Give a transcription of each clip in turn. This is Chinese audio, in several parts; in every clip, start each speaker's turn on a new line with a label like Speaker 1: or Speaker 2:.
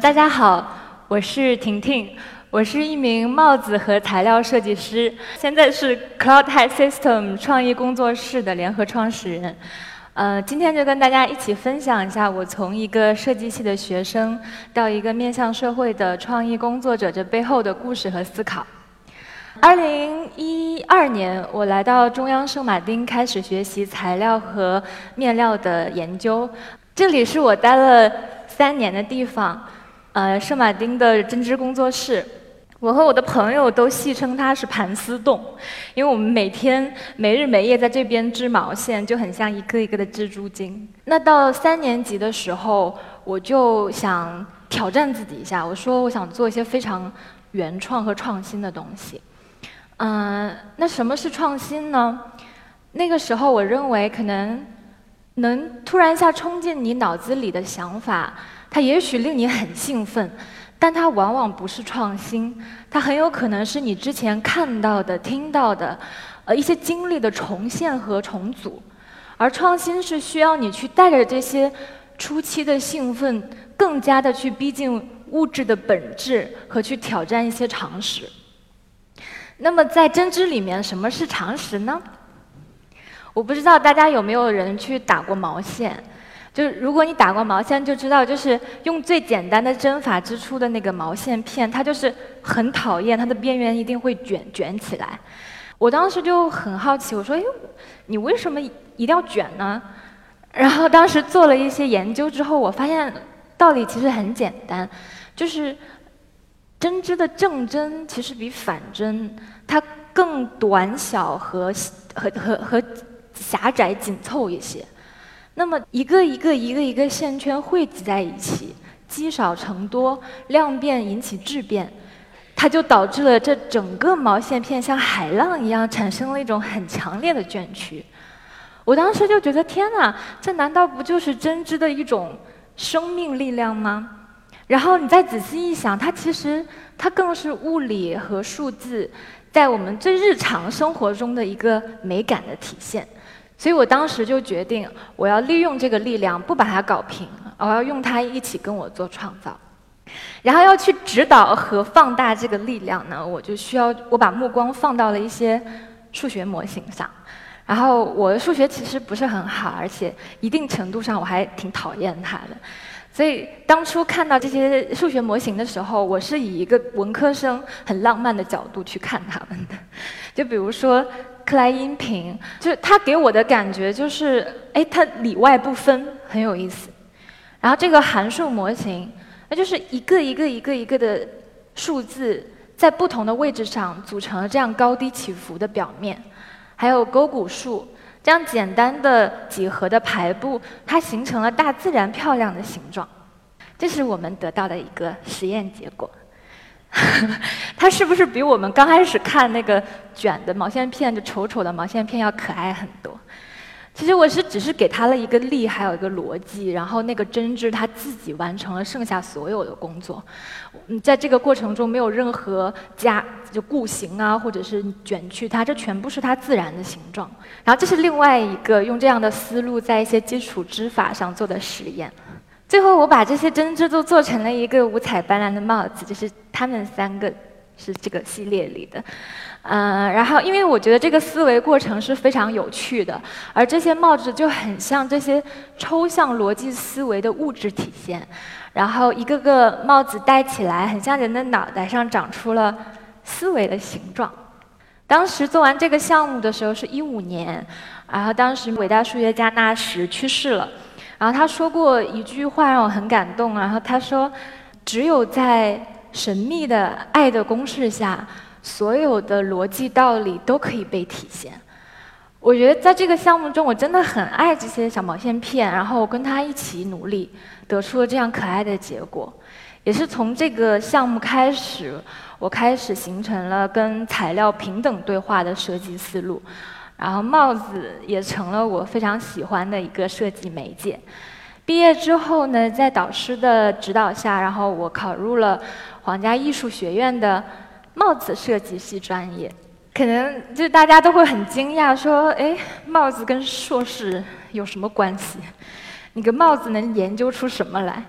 Speaker 1: 大家好，我是婷婷，我是一名帽子和材料设计师，现在是 Cloud High System 创意工作室的联合创始人。呃，今天就跟大家一起分享一下我从一个设计系的学生到一个面向社会的创意工作者这背后的故事和思考。二零一二年，我来到中央圣马丁开始学习材料和面料的研究，这里是我待了。三年的地方，呃，圣马丁的针织工作室，我和我的朋友都戏称它是盘丝洞，因为我们每天没日没夜在这边织毛线，就很像一个一个的蜘蛛精。那到三年级的时候，我就想挑战自己一下，我说我想做一些非常原创和创新的东西。嗯，那什么是创新呢？那个时候我认为可能。能突然一下冲进你脑子里的想法，它也许令你很兴奋，但它往往不是创新，它很有可能是你之前看到的、听到的，呃，一些经历的重现和重组。而创新是需要你去带着这些初期的兴奋，更加的去逼近物质的本质和去挑战一些常识。那么在针织里面，什么是常识呢？我不知道大家有没有人去打过毛线，就是如果你打过毛线，就知道就是用最简单的针法织出的那个毛线片，它就是很讨厌，它的边缘一定会卷卷起来。我当时就很好奇，我说：“哎，你为什么一定要卷呢？”然后当时做了一些研究之后，我发现道理其实很简单，就是针织的正针其实比反针它更短小和和和和。狭窄紧凑一些，那么一个一个一个一个线圈汇集在一起，积少成多，量变引起质变，它就导致了这整个毛线片像海浪一样产生了一种很强烈的卷曲。我当时就觉得天哪，这难道不就是针织的一种生命力量吗？然后你再仔细一想，它其实它更是物理和数字在我们最日常生活中的一个美感的体现。所以我当时就决定，我要利用这个力量，不把它搞平，我要用它一起跟我做创造。然后要去指导和放大这个力量呢，我就需要我把目光放到了一些数学模型上。然后我的数学其实不是很好，而且一定程度上我还挺讨厌它的。所以当初看到这些数学模型的时候，我是以一个文科生很浪漫的角度去看他们的。就比如说。克莱因瓶，就是它给我的感觉就是，哎，它里外不分，很有意思。然后这个函数模型，那就是一个一个一个一个的数字，在不同的位置上组成了这样高低起伏的表面。还有勾股数，这样简单的几何的排布，它形成了大自然漂亮的形状。这是我们得到的一个实验结果。它是不是比我们刚开始看那个卷的毛线片，就丑丑的毛线片要可爱很多？其实我是只是给它了一个力，还有一个逻辑，然后那个针织它自己完成了剩下所有的工作。嗯，在这个过程中没有任何加就固形啊，或者是卷去它，这全部是它自然的形状。然后这是另外一个用这样的思路在一些基础织法上做的实验。最后，我把这些针织都做成了一个五彩斑斓的帽子，就是他们三个是这个系列里的。嗯，然后因为我觉得这个思维过程是非常有趣的，而这些帽子就很像这些抽象逻辑思维的物质体现。然后一个个帽子戴起来，很像人的脑袋上长出了思维的形状。当时做完这个项目的时候是一五年，然后当时伟大数学家纳什去世了。然后他说过一句话让我很感动。然后他说：“只有在神秘的爱的公式下，所有的逻辑道理都可以被体现。”我觉得在这个项目中，我真的很爱这些小毛线片。然后我跟他一起努力，得出了这样可爱的结果。也是从这个项目开始，我开始形成了跟材料平等对话的设计思路。然后帽子也成了我非常喜欢的一个设计媒介。毕业之后呢，在导师的指导下，然后我考入了皇家艺术学院的帽子设计系专业。可能就大家都会很惊讶，说：“哎，帽子跟硕士有什么关系？你个帽子能研究出什么来？”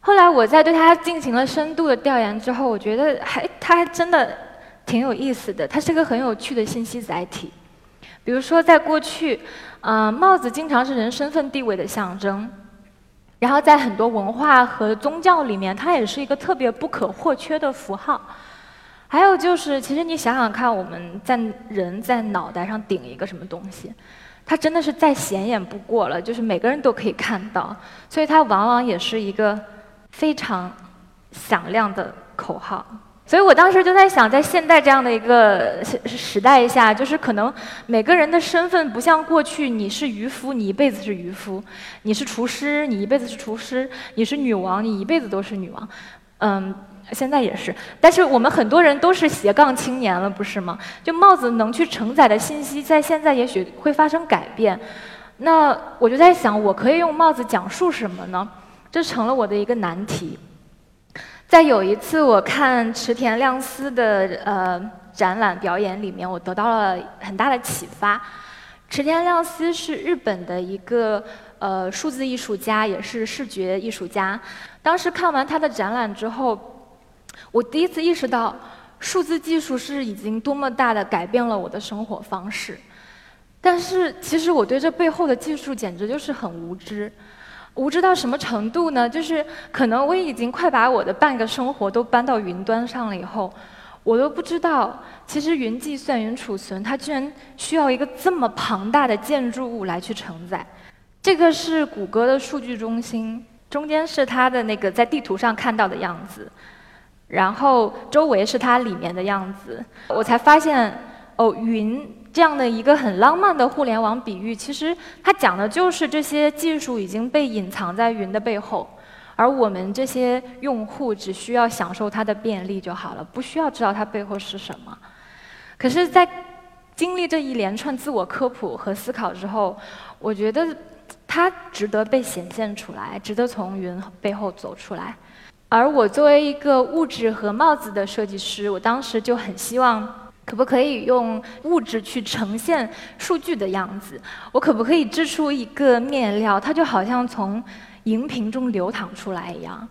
Speaker 1: 后来我在对它进行了深度的调研之后，我觉得还它还真的挺有意思的，它是个很有趣的信息载体。比如说，在过去，嗯，帽子经常是人身份地位的象征，然后在很多文化和宗教里面，它也是一个特别不可或缺的符号。还有就是，其实你想想看，我们在人在脑袋上顶一个什么东西，它真的是再显眼不过了，就是每个人都可以看到，所以它往往也是一个非常响亮的口号。所以我当时就在想，在现代这样的一个时代下，就是可能每个人的身份不像过去，你是渔夫，你一辈子是渔夫；你是厨师，你一辈子是厨师；你是女王，你一辈子都是女王。嗯，现在也是。但是我们很多人都是斜杠青年了，不是吗？就帽子能去承载的信息，在现在也许会发生改变。那我就在想，我可以用帽子讲述什么呢？这成了我的一个难题。在有一次我看池田亮司的呃展览表演里面，我得到了很大的启发。池田亮司是日本的一个呃数字艺术家，也是视觉艺术家。当时看完他的展览之后，我第一次意识到数字技术是已经多么大的改变了我的生活方式。但是其实我对这背后的技术简直就是很无知。无知到什么程度呢？就是可能我已经快把我的半个生活都搬到云端上了以后，我都不知道，其实云计算、云储存，它居然需要一个这么庞大的建筑物来去承载。这个是谷歌的数据中心，中间是它的那个在地图上看到的样子，然后周围是它里面的样子。我才发现，哦，云。这样的一个很浪漫的互联网比喻，其实它讲的就是这些技术已经被隐藏在云的背后，而我们这些用户只需要享受它的便利就好了，不需要知道它背后是什么。可是，在经历这一连串自我科普和思考之后，我觉得它值得被显现出来，值得从云背后走出来。而我作为一个物质和帽子的设计师，我当时就很希望。可不可以用物质去呈现数据的样子？我可不可以织出一个面料，它就好像从荧屏中流淌出来一样，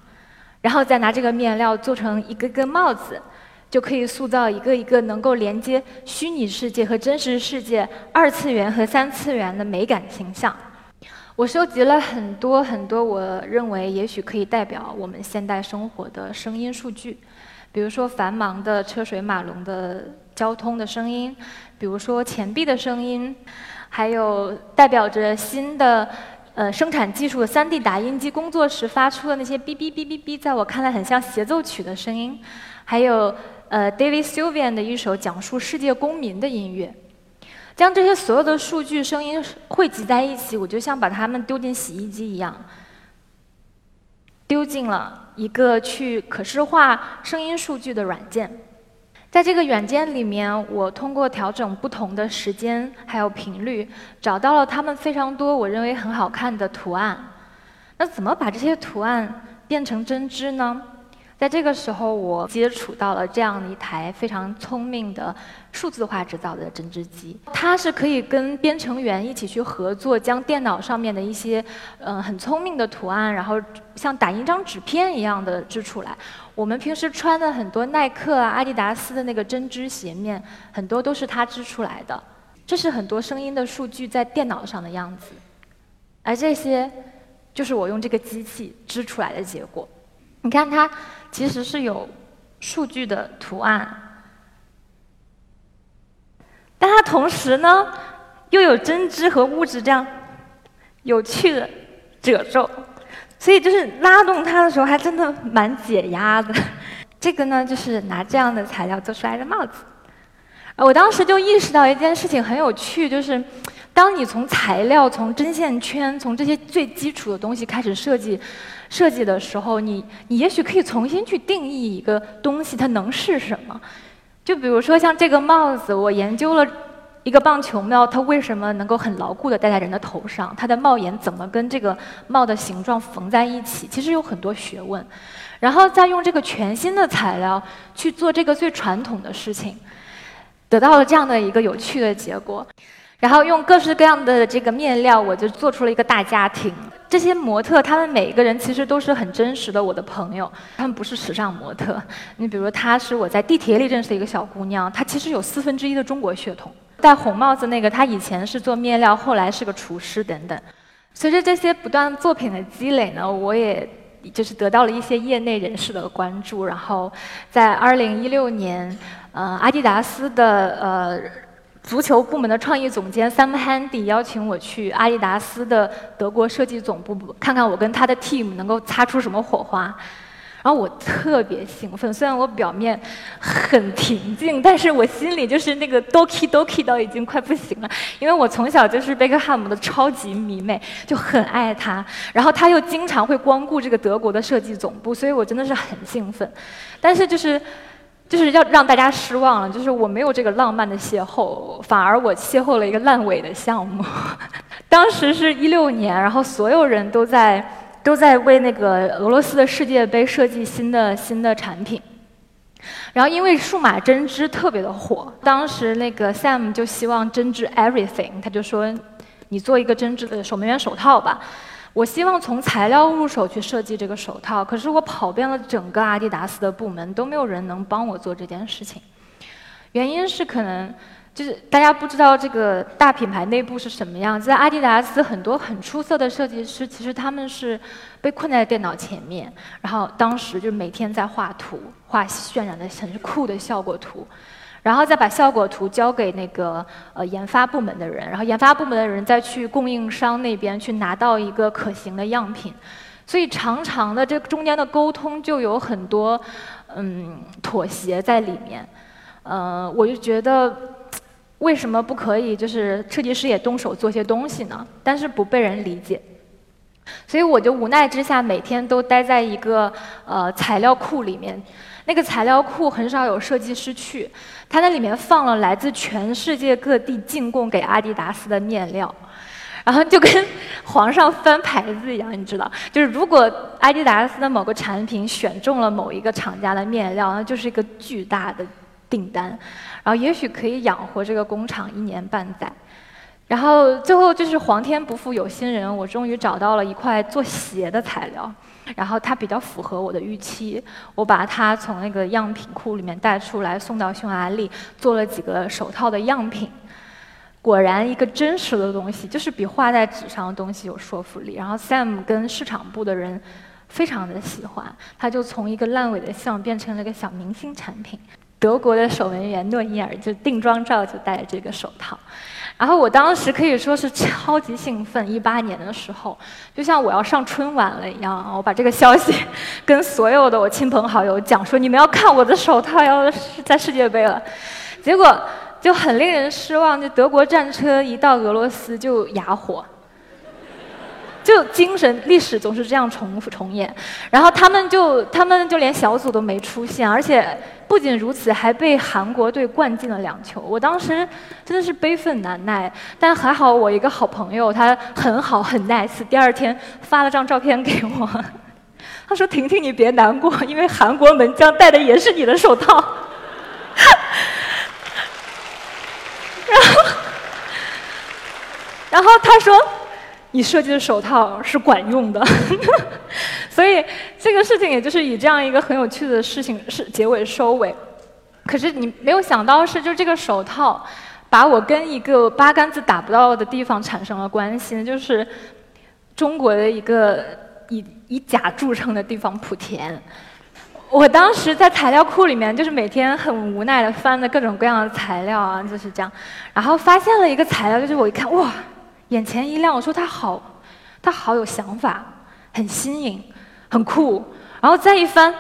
Speaker 1: 然后再拿这个面料做成一个个帽子，就可以塑造一个一个能够连接虚拟世界和真实世界、二次元和三次元的美感形象。我收集了很多很多，我认为也许可以代表我们现代生活的声音数据，比如说繁忙的车水马龙的。交通的声音，比如说钱币的声音，还有代表着新的呃生产技术的 3D 打印机工作时发出的那些哔哔哔哔哔，在我看来很像协奏曲的声音，还有呃 David Sylvian 的一首讲述世界公民的音乐，将这些所有的数据声音汇集在一起，我就像把它们丢进洗衣机一样，丢进了一个去可视化声音数据的软件。在这个软件里面，我通过调整不同的时间还有频率，找到了他们非常多我认为很好看的图案。那怎么把这些图案变成针织呢？在这个时候，我接触到了这样一台非常聪明的数字化制造的针织机，它是可以跟编程员一起去合作，将电脑上面的一些嗯很聪明的图案，然后像打印张纸片一样的织出来。我们平时穿的很多耐克啊、阿迪达斯的那个针织鞋面，很多都是它织出来的。这是很多声音的数据在电脑上的样子，而这些就是我用这个机器织出来的结果。你看它。其实是有数据的图案，但它同时呢又有针织和物质这样有趣的褶皱，所以就是拉动它的时候还真的蛮解压的。这个呢就是拿这样的材料做出来的帽子。我当时就意识到一件事情很有趣，就是当你从材料、从针线圈、从这些最基础的东西开始设计。设计的时候，你你也许可以重新去定义一个东西，它能是什么？就比如说像这个帽子，我研究了一个棒球帽，它为什么能够很牢固地戴在人的头上？它的帽檐怎么跟这个帽的形状缝在一起？其实有很多学问。然后再用这个全新的材料去做这个最传统的事情，得到了这样的一个有趣的结果。然后用各式各样的这个面料，我就做出了一个大家庭。这些模特，他们每一个人其实都是很真实的我的朋友，他们不是时尚模特。你比如，她是我在地铁里认识的一个小姑娘，她其实有四分之一的中国血统。戴红帽子那个，她以前是做面料，后来是个厨师等等。随着这些不断作品的积累呢，我也就是得到了一些业内人士的关注。然后，在二零一六年，呃，阿迪达斯的呃。足球部门的创意总监 Sam Handy 邀请我去阿迪达斯的德国设计总部，看看我跟他的 team 能够擦出什么火花。然后我特别兴奋，虽然我表面很平静，但是我心里就是那个 doki doki 到已经快不行了。因为我从小就是贝克汉姆的超级迷妹，就很爱他。然后他又经常会光顾这个德国的设计总部，所以我真的是很兴奋。但是就是。就是要让大家失望了，就是我没有这个浪漫的邂逅，反而我邂逅了一个烂尾的项目。当时是一六年，然后所有人都在都在为那个俄罗斯的世界杯设计新的新的产品。然后因为数码针织特别的火，当时那个 Sam 就希望针织 everything，他就说你做一个针织的守门员手套吧。我希望从材料入手去设计这个手套，可是我跑遍了整个阿迪达斯的部门，都没有人能帮我做这件事情。原因是可能就是大家不知道这个大品牌内部是什么样。在阿迪达斯，很多很出色的设计师，其实他们是被困在电脑前面，然后当时就每天在画图，画渲染的很酷的效果图。然后再把效果图交给那个呃研发部门的人，然后研发部门的人再去供应商那边去拿到一个可行的样品，所以长长的这中间的沟通就有很多嗯妥协在里面，呃，我就觉得为什么不可以就是设计师也动手做些东西呢？但是不被人理解，所以我就无奈之下每天都待在一个呃材料库里面。那个材料库很少有设计师去，他那里面放了来自全世界各地进贡给阿迪达斯的面料，然后就跟皇上翻牌子一样，你知道，就是如果阿迪达斯的某个产品选中了某一个厂家的面料，那就是一个巨大的订单，然后也许可以养活这个工厂一年半载，然后最后就是皇天不负有心人，我终于找到了一块做鞋的材料。然后它比较符合我的预期，我把它从那个样品库里面带出来，送到匈牙利，做了几个手套的样品。果然，一个真实的东西就是比画在纸上的东西有说服力。然后 Sam 跟市场部的人非常的喜欢，他就从一个烂尾的项变成了个小明星产品。德国的守门员诺伊尔就定妆照就戴这个手套。然后我当时可以说是超级兴奋，一八年的时候，就像我要上春晚了一样，我把这个消息跟所有的我亲朋好友讲说，你们要看我的手套要在世界杯了，结果就很令人失望，就德国战车一到俄罗斯就哑火。就精神历史总是这样重复重演，然后他们就他们就连小组都没出现，而且不仅如此，还被韩国队灌进了两球。我当时真的是悲愤难耐，但还好我一个好朋友他很好很 nice，第二天发了张照片给我，他说：“婷婷你别难过，因为韩国门将戴的也是你的手套。” 然后，然后他说。你设计的手套是管用的，所以这个事情也就是以这样一个很有趣的事情是结尾收尾。可是你没有想到是，就这个手套把我跟一个八竿子打不到的地方产生了关系，就是中国的一个以以假著称的地方莆田。我当时在材料库里面，就是每天很无奈的翻着各种各样的材料啊，就是这样，然后发现了一个材料，就是我一看，哇！眼前一亮，我说他好，他好有想法，很新颖，很酷。然后再一翻，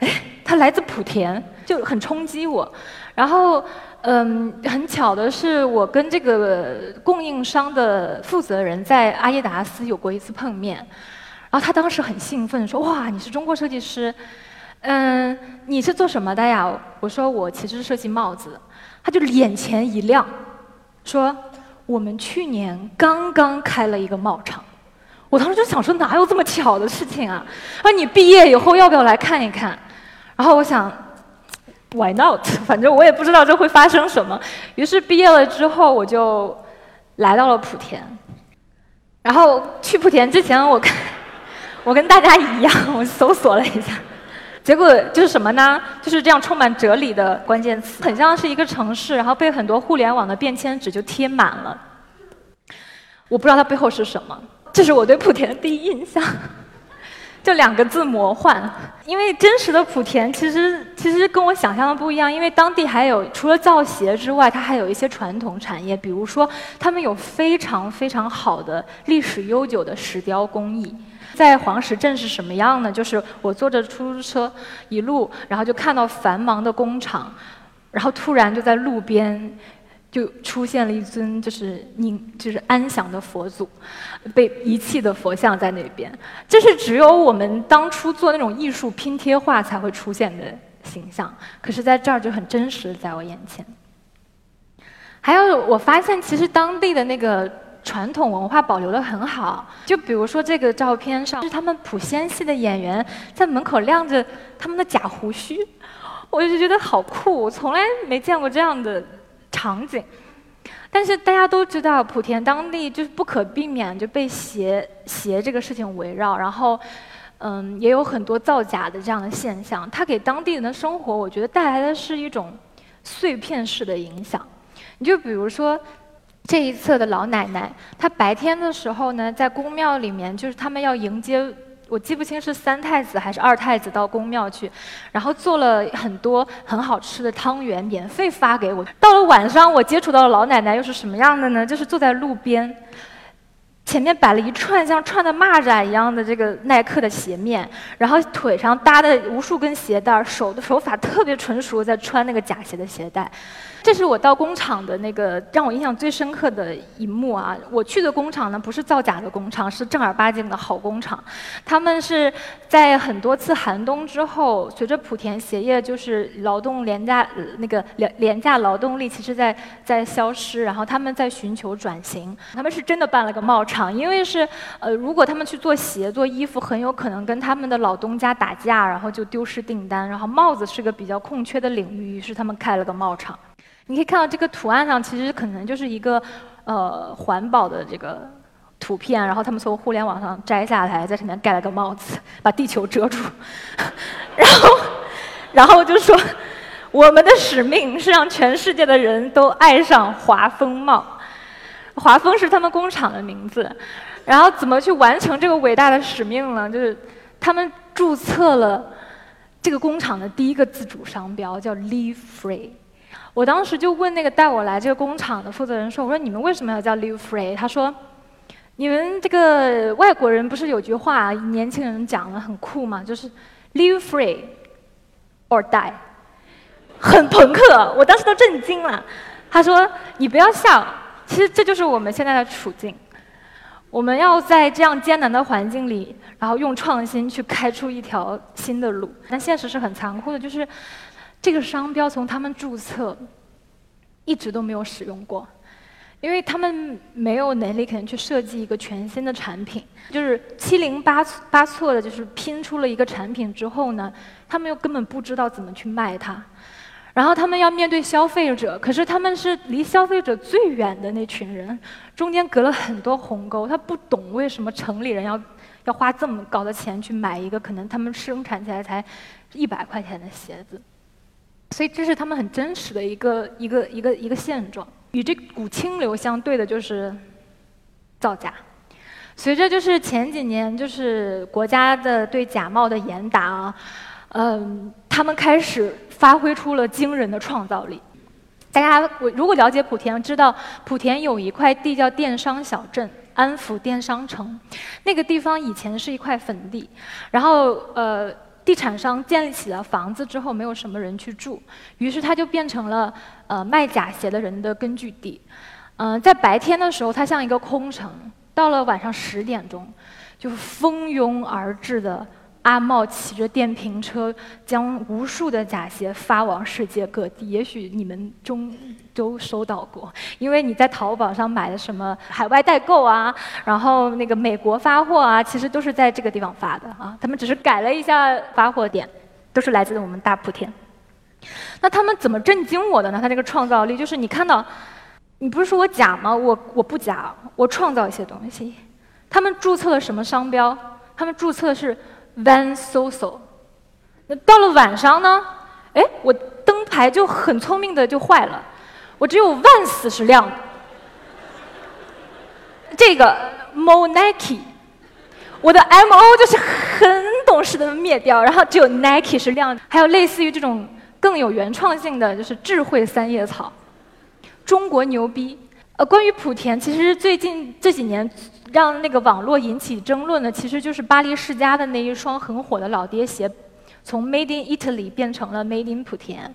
Speaker 1: 哎，他来自莆田，就很冲击我。然后，嗯，很巧的是，我跟这个供应商的负责人在阿耶达斯有过一次碰面。然后他当时很兴奋，说：“哇，你是中国设计师，嗯，你是做什么的呀？”我说：“我其实是设计帽子。”他就眼前一亮，说。我们去年刚刚开了一个帽厂，我当时就想说哪有这么巧的事情啊？说你毕业以后要不要来看一看？然后我想，Why not？反正我也不知道这会发生什么。于是毕业了之后，我就来到了莆田。然后去莆田之前，我跟我跟大家一样，我搜索了一下，结果就是什么呢？就是这样充满哲理的关键词，很像是一个城市，然后被很多互联网的便签纸就贴满了。我不知道它背后是什么，这是我对莆田的第一印象。就两个字魔幻，因为真实的莆田其实其实跟我想象的不一样，因为当地还有除了造鞋之外，它还有一些传统产业，比如说他们有非常非常好的历史悠久的石雕工艺。在黄石镇是什么样呢？就是我坐着出租车一路，然后就看到繁忙的工厂，然后突然就在路边。就出现了一尊就是宁就是安详的佛祖，被遗弃的佛像在那边，这是只有我们当初做那种艺术拼贴画才会出现的形象，可是在这儿就很真实在我眼前。还有我发现，其实当地的那个传统文化保留的很好，就比如说这个照片上是他们普仙系的演员在门口晾着他们的假胡须，我就觉得好酷，我从来没见过这样的。场景，但是大家都知道，莆田当地就是不可避免就被鞋鞋这个事情围绕，然后，嗯，也有很多造假的这样的现象。它给当地人的生活，我觉得带来的是一种碎片式的影响。你就比如说这一侧的老奶奶，她白天的时候呢，在宫庙里面，就是他们要迎接。我记不清是三太子还是二太子到宫庙去，然后做了很多很好吃的汤圆，免费发给我。到了晚上，我接触到的老奶奶又是什么样的呢？就是坐在路边，前面摆了一串像串的蚂蚱一样的这个耐克的鞋面，然后腿上搭的无数根鞋带，手的手法特别纯熟，在穿那个假鞋的鞋带。这是我到工厂的那个让我印象最深刻的一幕啊！我去的工厂呢，不是造假的工厂，是正儿八经的好工厂。他们是在很多次寒冬之后，随着莆田鞋业就是劳动廉价那个廉廉价劳动力其实在在消失，然后他们在寻求转型。他们是真的办了个帽厂，因为是呃，如果他们去做鞋做衣服，很有可能跟他们的老东家打架，然后就丢失订单。然后帽子是个比较空缺的领域，于是他们开了个帽厂。你可以看到这个图案上，其实可能就是一个呃环保的这个图片，然后他们从互联网上摘下来，在上面盖了个帽子，把地球遮住，然后然后就说我们的使命是让全世界的人都爱上华丰帽，华丰是他们工厂的名字，然后怎么去完成这个伟大的使命呢？就是他们注册了这个工厂的第一个自主商标，叫 Live Free。我当时就问那个带我来这个工厂的负责人说：“我说你们为什么要叫 Live Free？” 他说：“你们这个外国人不是有句话，年轻人讲的很酷嘛，就是 Live Free or Die，很朋克。”我当时都震惊了。他说：“你不要笑，其实这就是我们现在的处境。我们要在这样艰难的环境里，然后用创新去开出一条新的路。但现实是很残酷的，就是。”这个商标从他们注册一直都没有使用过，因为他们没有能力可能去设计一个全新的产品，就是七零八八错的，就是拼出了一个产品之后呢，他们又根本不知道怎么去卖它，然后他们要面对消费者，可是他们是离消费者最远的那群人，中间隔了很多鸿沟，他不懂为什么城里人要要花这么高的钱去买一个可能他们生产起来才一百块钱的鞋子。所以这是他们很真实的一个一个一个一个现状。与这股清流相对的就是造假。随着就是前几年就是国家的对假冒的严打啊，嗯，他们开始发挥出了惊人的创造力。大家我如果了解莆田，知道莆田有一块地叫电商小镇安福电商城，那个地方以前是一块坟地，然后呃。地产商建立起了房子之后，没有什么人去住，于是它就变成了呃卖假鞋的人的根据地。嗯，在白天的时候，它像一个空城；到了晚上十点钟，就蜂拥而至的。阿茂骑着电瓶车，将无数的假鞋发往世界各地。也许你们中都收到过，因为你在淘宝上买的什么海外代购啊，然后那个美国发货啊，其实都是在这个地方发的啊。他们只是改了一下发货点，都是来自我们大莆田。那他们怎么震惊我的呢？他这个创造力，就是你看到，你不是说我假吗？我我不假，我创造一些东西。他们注册了什么商标？他们注册的是 Van Soso。那到了晚上呢？哎，我灯牌就很聪明的就坏了，我只有 Vans 是亮的。这个 Mo Nike，我的 M O 就是很懂事的灭掉，然后只有 Nike 是亮的。还有类似于这种更有原创性的，就是智慧三叶草。中国牛逼。呃，关于莆田，其实最近这几年让那个网络引起争论的，其实就是巴黎世家的那一双很火的老爹鞋，从 Made in Italy 变成了 Made in 莆田。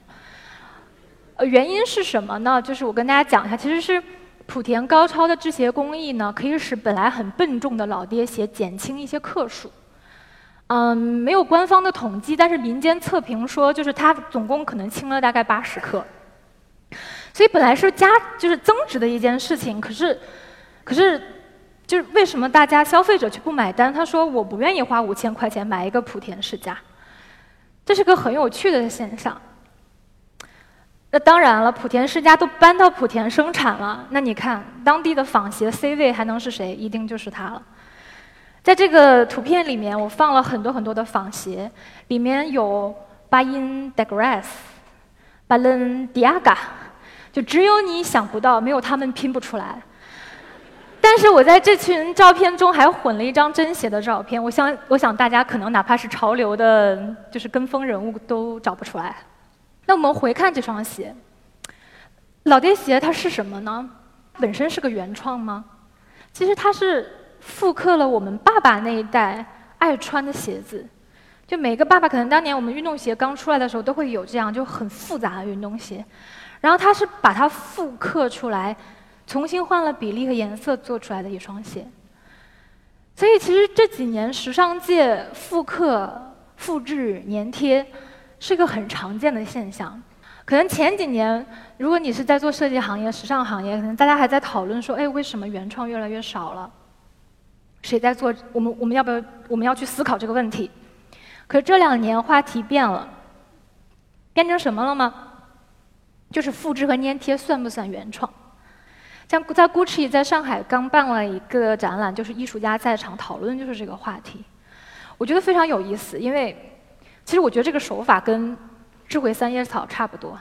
Speaker 1: 呃，原因是什么呢？就是我跟大家讲一下，其实是莆田高超的制鞋工艺呢，可以使本来很笨重的老爹鞋减轻一些克数。嗯，没有官方的统计，但是民间测评说，就是它总共可能轻了大概八十克。所以本来是加就是增值的一件事情，可是，可是，就是为什么大家消费者却不买单？他说我不愿意花五千块钱买一个莆田世家，这是个很有趣的现象。那当然了，莆田世家都搬到莆田生产了，那你看当地的仿鞋 C 位还能是谁？一定就是它了。在这个图片里面，我放了很多很多的仿鞋，里面有巴音 Degrass、Balenciaga。就只有你想不到，没有他们拼不出来。但是我在这群照片中还混了一张真鞋的照片，我想，我想大家可能哪怕是潮流的，就是跟风人物都找不出来。那我们回看这双鞋，老爹鞋它是什么呢？本身是个原创吗？其实它是复刻了我们爸爸那一代爱穿的鞋子。就每个爸爸可能当年我们运动鞋刚出来的时候都会有这样就很复杂的运动鞋。然后它是把它复刻出来，重新换了比例和颜色做出来的一双鞋。所以其实这几年时尚界复刻、复制、粘贴是个很常见的现象。可能前几年，如果你是在做设计行业、时尚行业，可能大家还在讨论说：“哎，为什么原创越来越少了？谁在做？我们我们要不要我们要去思考这个问题？”可这两年话题变了，变成什么了吗？就是复制和粘贴算不算原创？像在 Gucci 在上海刚办了一个展览，就是艺术家在场讨论就是这个话题，我觉得非常有意思。因为其实我觉得这个手法跟智慧三叶草差不多，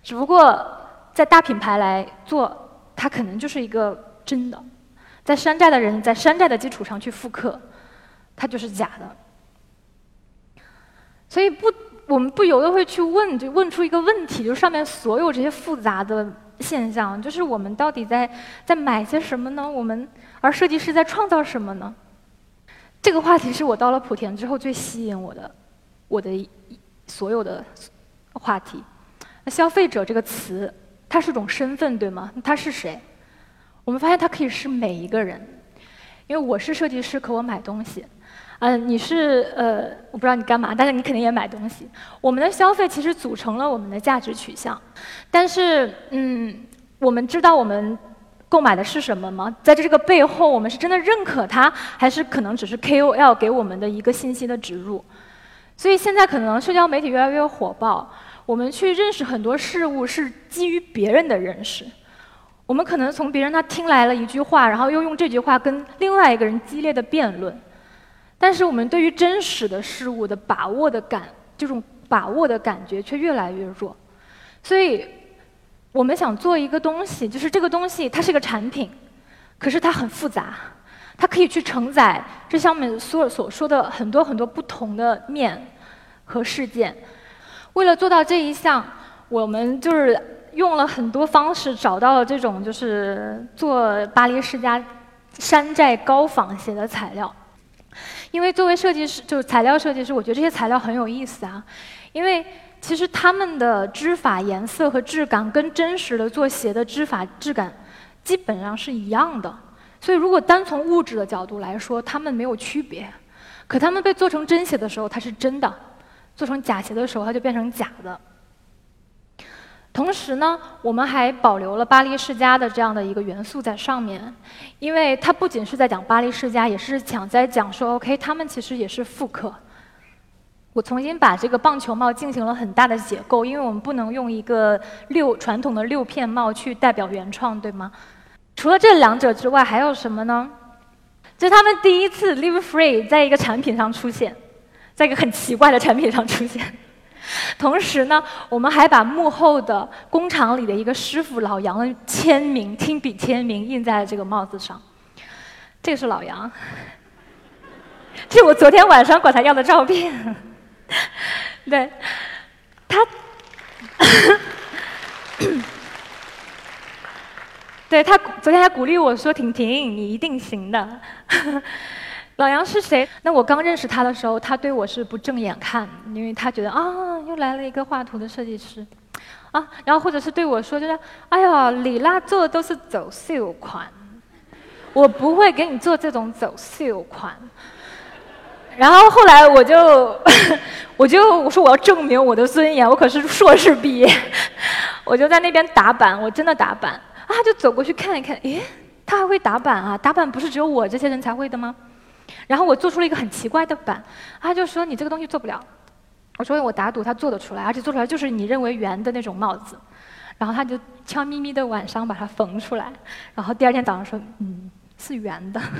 Speaker 1: 只不过在大品牌来做，它可能就是一个真的，在山寨的人在山寨的基础上去复刻，它就是假的。所以不。我们不由得会去问，就问出一个问题，就是上面所有这些复杂的现象，就是我们到底在在买些什么呢？我们而设计师在创造什么呢？这个话题是我到了莆田之后最吸引我的，我的所有的话题。那消费者这个词，它是种身份，对吗？他是谁？我们发现它可以是每一个人，因为我是设计师，可我买东西。嗯，你是呃，我不知道你干嘛，但是你肯定也买东西。我们的消费其实组成了我们的价值取向，但是嗯，我们知道我们购买的是什么吗？在这个背后，我们是真的认可它，还是可能只是 KOL 给我们的一个信息的植入？所以现在可能社交媒体越来越火爆，我们去认识很多事物是基于别人的认识，我们可能从别人那听来了一句话，然后又用这句话跟另外一个人激烈的辩论。但是我们对于真实的事物的把握的感，这种把握的感觉却越来越弱，所以我们想做一个东西，就是这个东西它是个产品，可是它很复杂，它可以去承载这上面所所说的很多很多不同的面和事件。为了做到这一项，我们就是用了很多方式，找到了这种就是做巴黎世家山寨高仿鞋的材料。因为作为设计师，就是材料设计师，我觉得这些材料很有意思啊。因为其实他们的织法颜色和质感跟真实的做鞋的织法质感基本上是一样的，所以如果单从物质的角度来说，它们没有区别。可它们被做成真鞋的时候，它是真的；做成假鞋的时候，它就变成假的。同时呢，我们还保留了巴黎世家的这样的一个元素在上面，因为它不仅是在讲巴黎世家，也是想在讲说，OK，他们其实也是复刻。我重新把这个棒球帽进行了很大的解构，因为我们不能用一个六传统的六片帽去代表原创，对吗？除了这两者之外，还有什么呢？这是他们第一次 Live Free 在一个产品上出现，在一个很奇怪的产品上出现。同时呢，我们还把幕后的工厂里的一个师傅老杨的签名、亲笔签名印在了这个帽子上。这个是老杨，这是我昨天晚上管他要的照片。对，他，对他昨天还鼓励我说：“婷婷，你一定行的。”老杨是谁？那我刚认识他的时候，他对我是不正眼看，因为他觉得啊，又来了一个画图的设计师，啊，然后或者是对我说，就是哎呀，李拉做的都是走秀款，我不会给你做这种走秀款。然后后来我就，我就我说我要证明我的尊严，我可是硕士毕业，我就在那边打板，我真的打板啊，就走过去看一看，诶，他还会打板啊？打板不是只有我这些人才会的吗？然后我做出了一个很奇怪的板，他就说你这个东西做不了。我说我打赌他做得出来，而且做出来就是你认为圆的那种帽子。然后他就悄咪咪的晚上把它缝出来，然后第二天早上说嗯是圆的。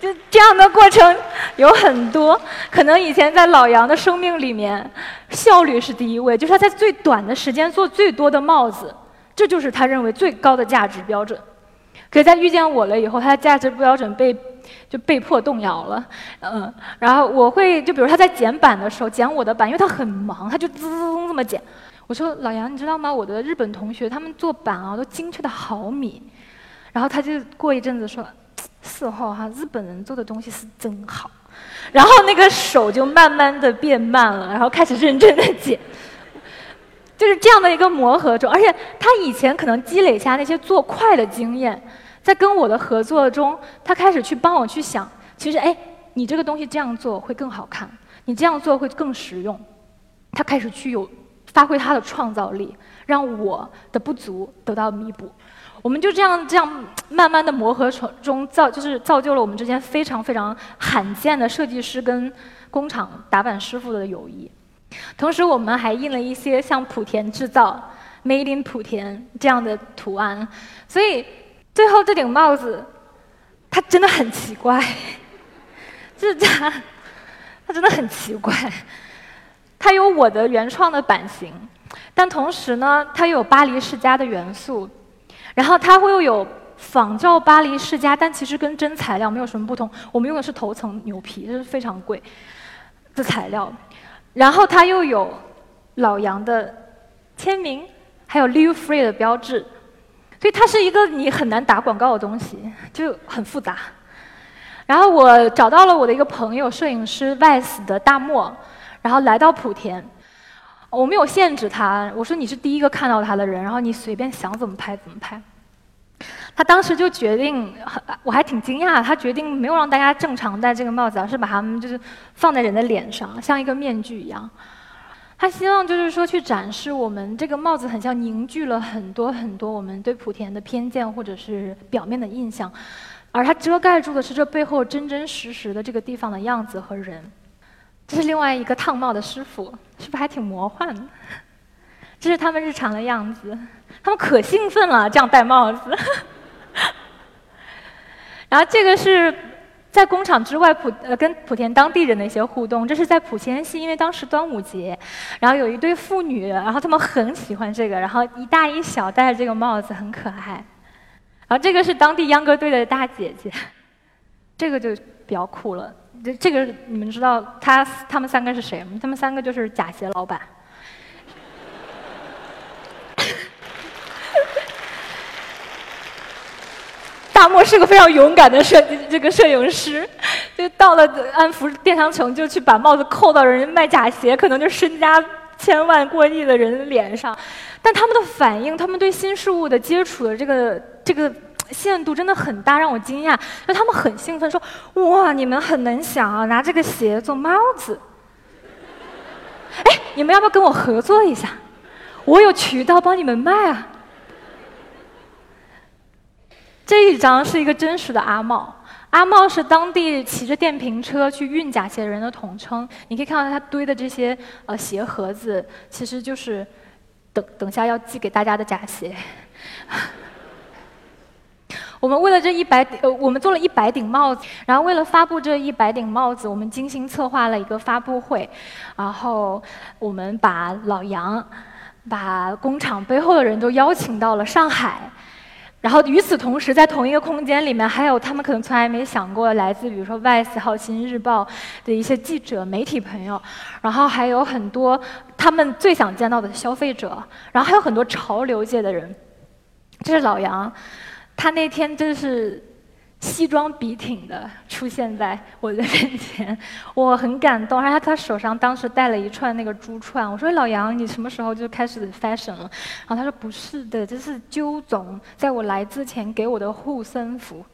Speaker 1: 就这样的过程有很多，可能以前在老杨的生命里面，效率是第一位，就是他在最短的时间做最多的帽子，这就是他认为最高的价值标准。可是在遇见我了以后，他的价值标准被就被迫动摇了，嗯，然后我会就比如他在剪板的时候剪我的板，因为他很忙，他就滋滋滋这么剪。我说老杨，你知道吗？我的日本同学他们做板啊都精确的毫米，然后他就过一阵子说，四号哈，日本人做的东西是真好，然后那个手就慢慢的变慢了，然后开始认真的剪。就是这样的一个磨合中，而且他以前可能积累下那些做快的经验，在跟我的合作中，他开始去帮我去想，其实哎，你这个东西这样做会更好看，你这样做会更实用。他开始去有发挥他的创造力，让我的不足得到弥补。我们就这样这样慢慢的磨合中中造，就是造就了我们之间非常非常罕见的设计师跟工厂打板师傅的友谊。同时，我们还印了一些像莆田制造 （Made in 莆田）这样的图案，所以最后这顶帽子，它真的很奇怪，就是它，它真的很奇怪。它有我的原创的版型，但同时呢，它又有巴黎世家的元素，然后它会又有仿照巴黎世家，但其实跟真材料没有什么不同。我们用的是头层牛皮，这是非常贵的材料。然后它又有老杨的签名，还有 Live Free 的标志，所以它是一个你很难打广告的东西，就很复杂。然后我找到了我的一个朋友，摄影师 Vice 的大漠，然后来到莆田，我没有限制他，我说你是第一个看到他的人，然后你随便想怎么拍怎么拍。他当时就决定，我还挺惊讶。他决定没有让大家正常戴这个帽子，而是把它们就是放在人的脸上，像一个面具一样。他希望就是说去展示我们这个帽子很像凝聚了很多很多我们对莆田的偏见或者是表面的印象，而它遮盖住的是这背后真真实实的这个地方的样子和人。这是另外一个烫帽的师傅，是不是还挺魔幻的？这是他们日常的样子，他们可兴奋了，这样戴帽子。然后这个是在工厂之外莆呃跟莆田当地人的一些互动，这是在莆仙溪，因为当时端午节，然后有一对父女，然后他们很喜欢这个，然后一大一小戴着这个帽子很可爱。然后这个是当地秧歌队的大姐姐，这个就比较酷了。这这个你们知道他他们三个是谁吗？他们三个就是假鞋老板。大漠是个非常勇敢的摄这个摄影师，就到了安福电商城，就去把帽子扣到人家卖假鞋，可能就身家千万过亿的人脸上。但他们的反应，他们对新事物的接触的这个这个限度真的很大，让我惊讶。就他们很兴奋，说：“哇，你们很能想啊，拿这个鞋做帽子。哎，你们要不要跟我合作一下？我有渠道帮你们卖啊。”这一张是一个真实的阿茂，阿茂是当地骑着电瓶车去运假鞋的人的统称。你可以看到他堆的这些呃鞋盒子，其实就是等等下要寄给大家的假鞋。我们为了这一百，呃，我们做了一百顶帽子，然后为了发布这一百顶帽子，我们精心策划了一个发布会，然后我们把老杨，把工厂背后的人都邀请到了上海。然后与此同时，在同一个空间里面，还有他们可能从来没想过来自，比如说《外 e 好心日报》的一些记者、媒体朋友，然后还有很多他们最想见到的消费者，然后还有很多潮流界的人。这是老杨，他那天真是。西装笔挺的出现在我的面前，我很感动。然后他手上当时戴了一串那个珠串，我说：“老杨，你什么时候就开始 fashion 了？”然后他说：“不是的，这是鸠总在我来之前给我的护身符，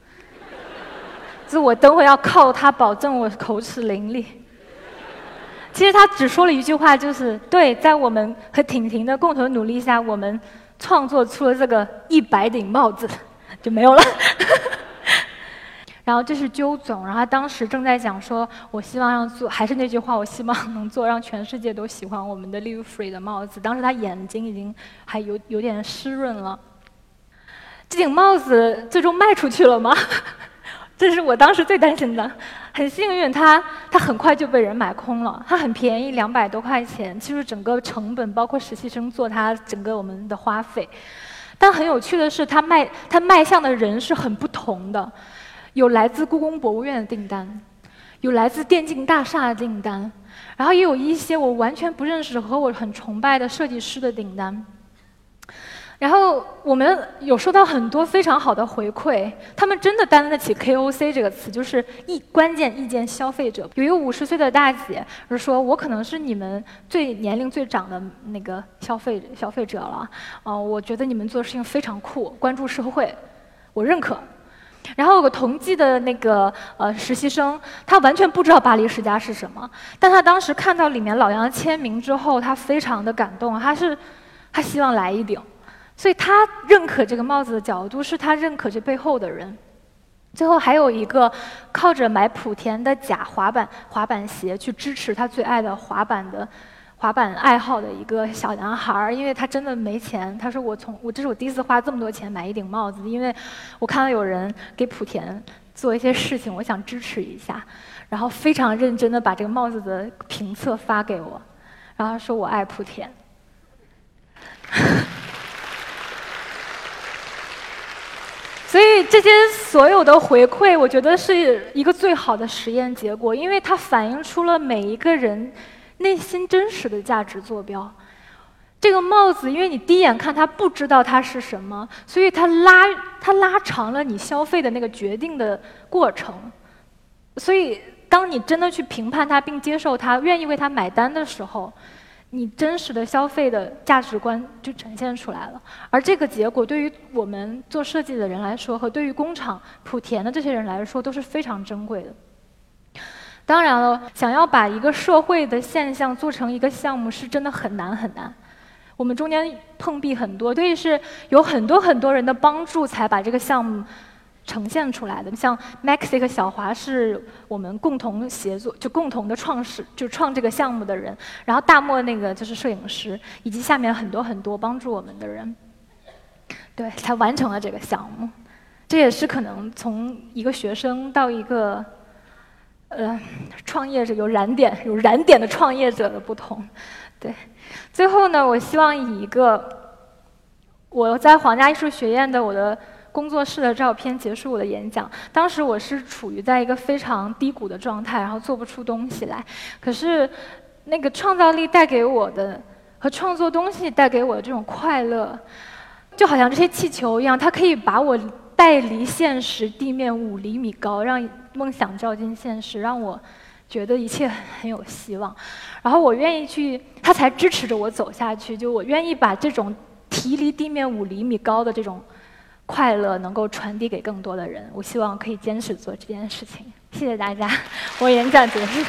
Speaker 1: 是我等会要靠他保证我口齿伶俐。”其实他只说了一句话，就是对，在我们和婷婷的共同努力下，我们创作出了这个一百顶帽子，就没有了。然后这是鸠总，然后他当时正在讲说，我希望让做，还是那句话，我希望能做让全世界都喜欢我们的 Live Free 的帽子。当时他眼睛已经还有有点湿润了。这顶帽子最终卖出去了吗？这是我当时最担心的。很幸运，它它很快就被人买空了。它很便宜，两百多块钱，其实整个成本包括实习生做它整个我们的花费。但很有趣的是，它卖它卖向的人是很不同的。有来自故宫博物院的订单，有来自电竞大厦的订单，然后也有一些我完全不认识和我很崇拜的设计师的订单。然后我们有收到很多非常好的回馈，他们真的担得起 KOC 这个词，就是意关键意见消费者。有一个五十岁的大姐就说：“我可能是你们最年龄最长的那个消费消费者了，哦，我觉得你们做事情非常酷，关注社会，我认可。”然后有个同济的那个呃实习生，他完全不知道巴黎世家是什么，但他当时看到里面老杨的签名之后，他非常的感动，他是他希望来一顶，所以他认可这个帽子的角度是他认可这背后的人。最后还有一个靠着买莆田的假滑板滑板鞋去支持他最爱的滑板的。滑板爱好的一个小男孩儿，因为他真的没钱。他说：“我从我这是我第一次花这么多钱买一顶帽子，因为我看到有人给莆田做一些事情，我想支持一下。”然后非常认真的把这个帽子的评测发给我，然后说我爱莆田。所以这些所有的回馈，我觉得是一个最好的实验结果，因为它反映出了每一个人。内心真实的价值坐标，这个帽子，因为你第一眼看它不知道它是什么，所以它拉它拉长了你消费的那个决定的过程。所以，当你真的去评判它并接受它，愿意为它买单的时候，你真实的消费的价值观就呈现出来了。而这个结果，对于我们做设计的人来说，和对于工厂莆田的这些人来说，都是非常珍贵的。当然了，想要把一个社会的现象做成一个项目，是真的很难很难。我们中间碰壁很多，所以是有很多很多人的帮助，才把这个项目呈现出来的。像 Maxi 和小华是我们共同协作，就共同的创始，就创这个项目的人。然后大漠那个就是摄影师，以及下面很多很多帮助我们的人，对，才完成了这个项目。这也是可能从一个学生到一个。呃，创业者有燃点，有燃点的创业者的不同，对。最后呢，我希望以一个我在皇家艺术学院的我的工作室的照片结束我的演讲。当时我是处于在一个非常低谷的状态，然后做不出东西来。可是那个创造力带给我的和创作东西带给我的这种快乐，就好像这些气球一样，它可以把我带离现实地面五厘米高，让。梦想照进现实，让我觉得一切很有希望。然后我愿意去，他才支持着我走下去。就我愿意把这种提离地面五厘米高的这种快乐，能够传递给更多的人。我希望可以坚持做这件事情。谢谢大家，我演讲结束。